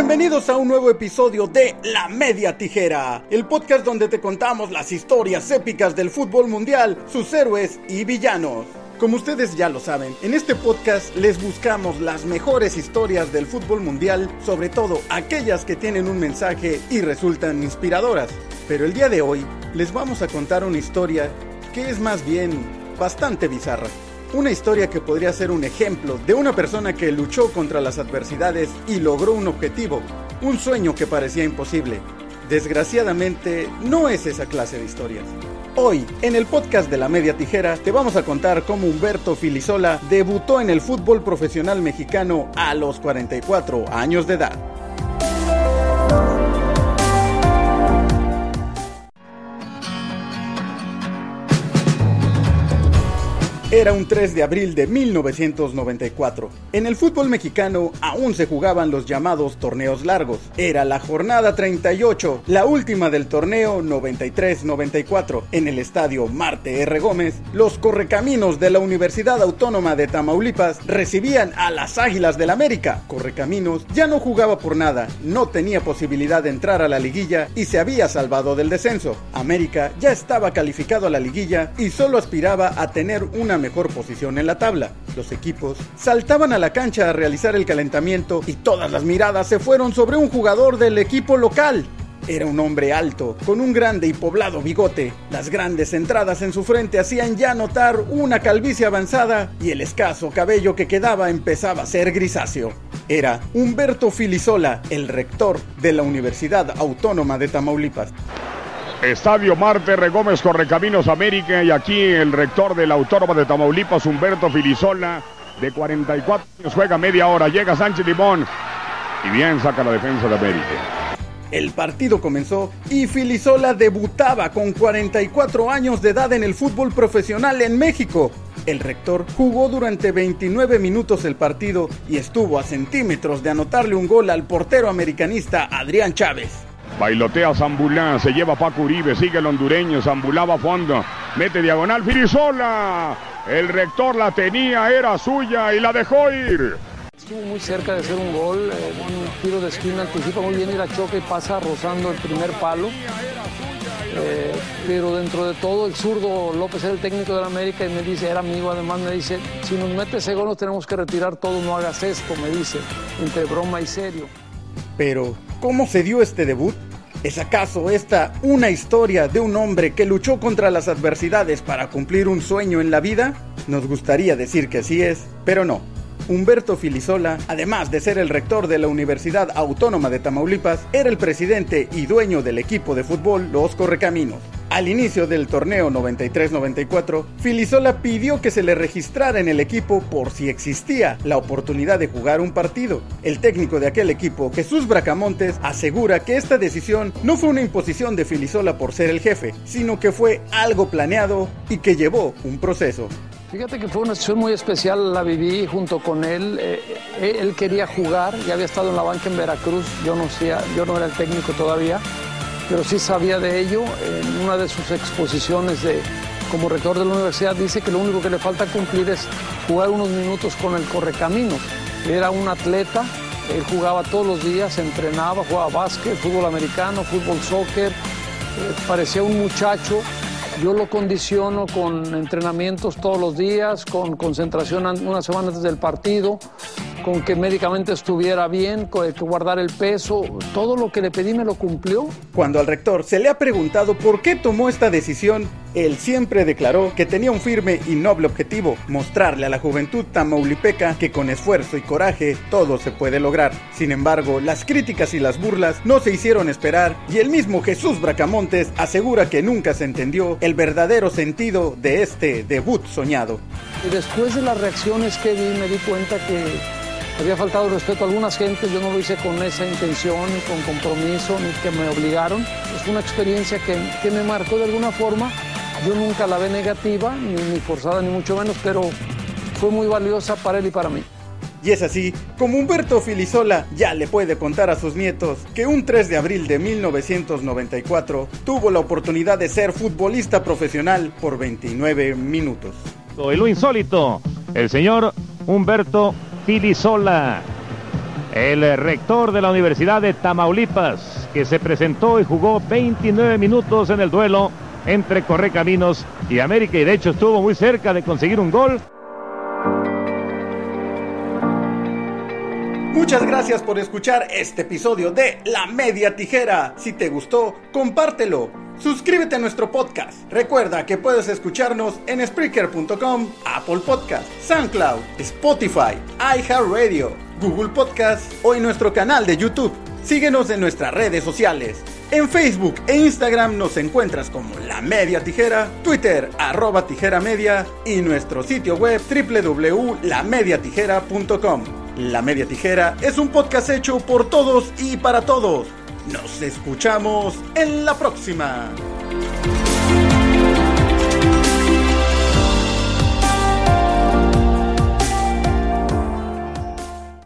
Bienvenidos a un nuevo episodio de La Media Tijera, el podcast donde te contamos las historias épicas del fútbol mundial, sus héroes y villanos. Como ustedes ya lo saben, en este podcast les buscamos las mejores historias del fútbol mundial, sobre todo aquellas que tienen un mensaje y resultan inspiradoras. Pero el día de hoy les vamos a contar una historia que es más bien bastante bizarra. Una historia que podría ser un ejemplo de una persona que luchó contra las adversidades y logró un objetivo, un sueño que parecía imposible. Desgraciadamente, no es esa clase de historias. Hoy, en el podcast de la media tijera, te vamos a contar cómo Humberto Filisola debutó en el fútbol profesional mexicano a los 44 años de edad. Era un 3 de abril de 1994. En el fútbol mexicano aún se jugaban los llamados torneos largos. Era la jornada 38, la última del torneo 93-94. En el estadio Marte R. Gómez, los correcaminos de la Universidad Autónoma de Tamaulipas recibían a las Águilas del América. Correcaminos ya no jugaba por nada, no tenía posibilidad de entrar a la liguilla y se había salvado del descenso. América ya estaba calificado a la liguilla y solo aspiraba a tener una mejor posición en la tabla. Los equipos saltaban a la cancha a realizar el calentamiento y todas las miradas se fueron sobre un jugador del equipo local. Era un hombre alto, con un grande y poblado bigote. Las grandes entradas en su frente hacían ya notar una calvicie avanzada y el escaso cabello que quedaba empezaba a ser grisáceo. Era Humberto Filisola, el rector de la Universidad Autónoma de Tamaulipas. Estadio Marte Regómez Correcaminos América y aquí el rector de la Autónoma de Tamaulipas, Humberto Filisola, de 44 años, juega media hora, llega Sánchez Limón y bien saca la defensa de América. El partido comenzó y Filisola debutaba con 44 años de edad en el fútbol profesional en México. El rector jugó durante 29 minutos el partido y estuvo a centímetros de anotarle un gol al portero americanista Adrián Chávez. Bailotea Zambulá, se lleva Paco Uribe, sigue el hondureño, Zambulá a fondo, mete diagonal, Filisola. El rector la tenía, era suya y la dejó ir. Estuvo muy cerca de hacer un gol, eh, un tiro de esquina, anticipa muy bien y la choca y pasa rozando el primer palo. Eh, pero dentro de todo, el zurdo López era el técnico de la América y me dice, era amigo, además me dice, si nos mete ese gol nos tenemos que retirar todo, no hagas esto, me dice, entre broma y serio. Pero, ¿cómo se dio este debut? ¿Es acaso esta una historia de un hombre que luchó contra las adversidades para cumplir un sueño en la vida? Nos gustaría decir que así es, pero no. Humberto Filisola, además de ser el rector de la Universidad Autónoma de Tamaulipas, era el presidente y dueño del equipo de fútbol Los Correcaminos. Al inicio del torneo 93-94, Filisola pidió que se le registrara en el equipo por si existía la oportunidad de jugar un partido. El técnico de aquel equipo, Jesús Bracamontes, asegura que esta decisión no fue una imposición de Filisola por ser el jefe, sino que fue algo planeado y que llevó un proceso. Fíjate que fue una situación muy especial, la viví junto con él. Eh, eh, él quería jugar, ya había estado en la banca en Veracruz, yo no, yo no era el técnico todavía, pero sí sabía de ello. En una de sus exposiciones de, como rector de la universidad dice que lo único que le falta cumplir es jugar unos minutos con el correcaminos. Era un atleta, él jugaba todos los días, entrenaba, jugaba básquet, fútbol americano, fútbol soccer, eh, parecía un muchacho yo lo condiciono con entrenamientos todos los días, con concentración una semana antes del partido, con que médicamente estuviera bien, con que guardar el peso. Todo lo que le pedí me lo cumplió. Cuando al rector se le ha preguntado por qué tomó esta decisión, él siempre declaró que tenía un firme y noble objetivo, mostrarle a la juventud tamaulipeca que con esfuerzo y coraje todo se puede lograr. Sin embargo, las críticas y las burlas no se hicieron esperar y el mismo Jesús Bracamontes asegura que nunca se entendió el verdadero sentido de este debut soñado. Después de las reacciones que vi me di cuenta que había faltado respeto a algunas gentes, yo no lo hice con esa intención, ni con compromiso, ni que me obligaron. Es una experiencia que, que me marcó de alguna forma yo nunca la ve negativa, ni, forzada, ni mucho menos, pero fue muy valiosa para él y para mí. Y es así como Humberto Filisola ya le puede contar a sus nietos que un 3 de abril de 1994 tuvo la oportunidad de ser futbolista profesional por 29 minutos. Y lo insólito, el señor Humberto Filisola. el rector de la Universidad de Tamaulipas, que se presentó y jugó 29 minutos en el duelo entre Correcaminos y América y de hecho estuvo muy cerca de conseguir un gol. Muchas gracias por escuchar este episodio de La Media Tijera. Si te gustó, compártelo. Suscríbete a nuestro podcast. Recuerda que puedes escucharnos en Spreaker.com, Apple Podcast, SoundCloud, Spotify, iHeartRadio, Google Podcast o en nuestro canal de YouTube. Síguenos en nuestras redes sociales. En Facebook e Instagram nos encuentras como La Media Tijera, Twitter arroba tijera media y nuestro sitio web www.lamediatijera.com. La Media Tijera es un podcast hecho por todos y para todos. Nos escuchamos en la próxima.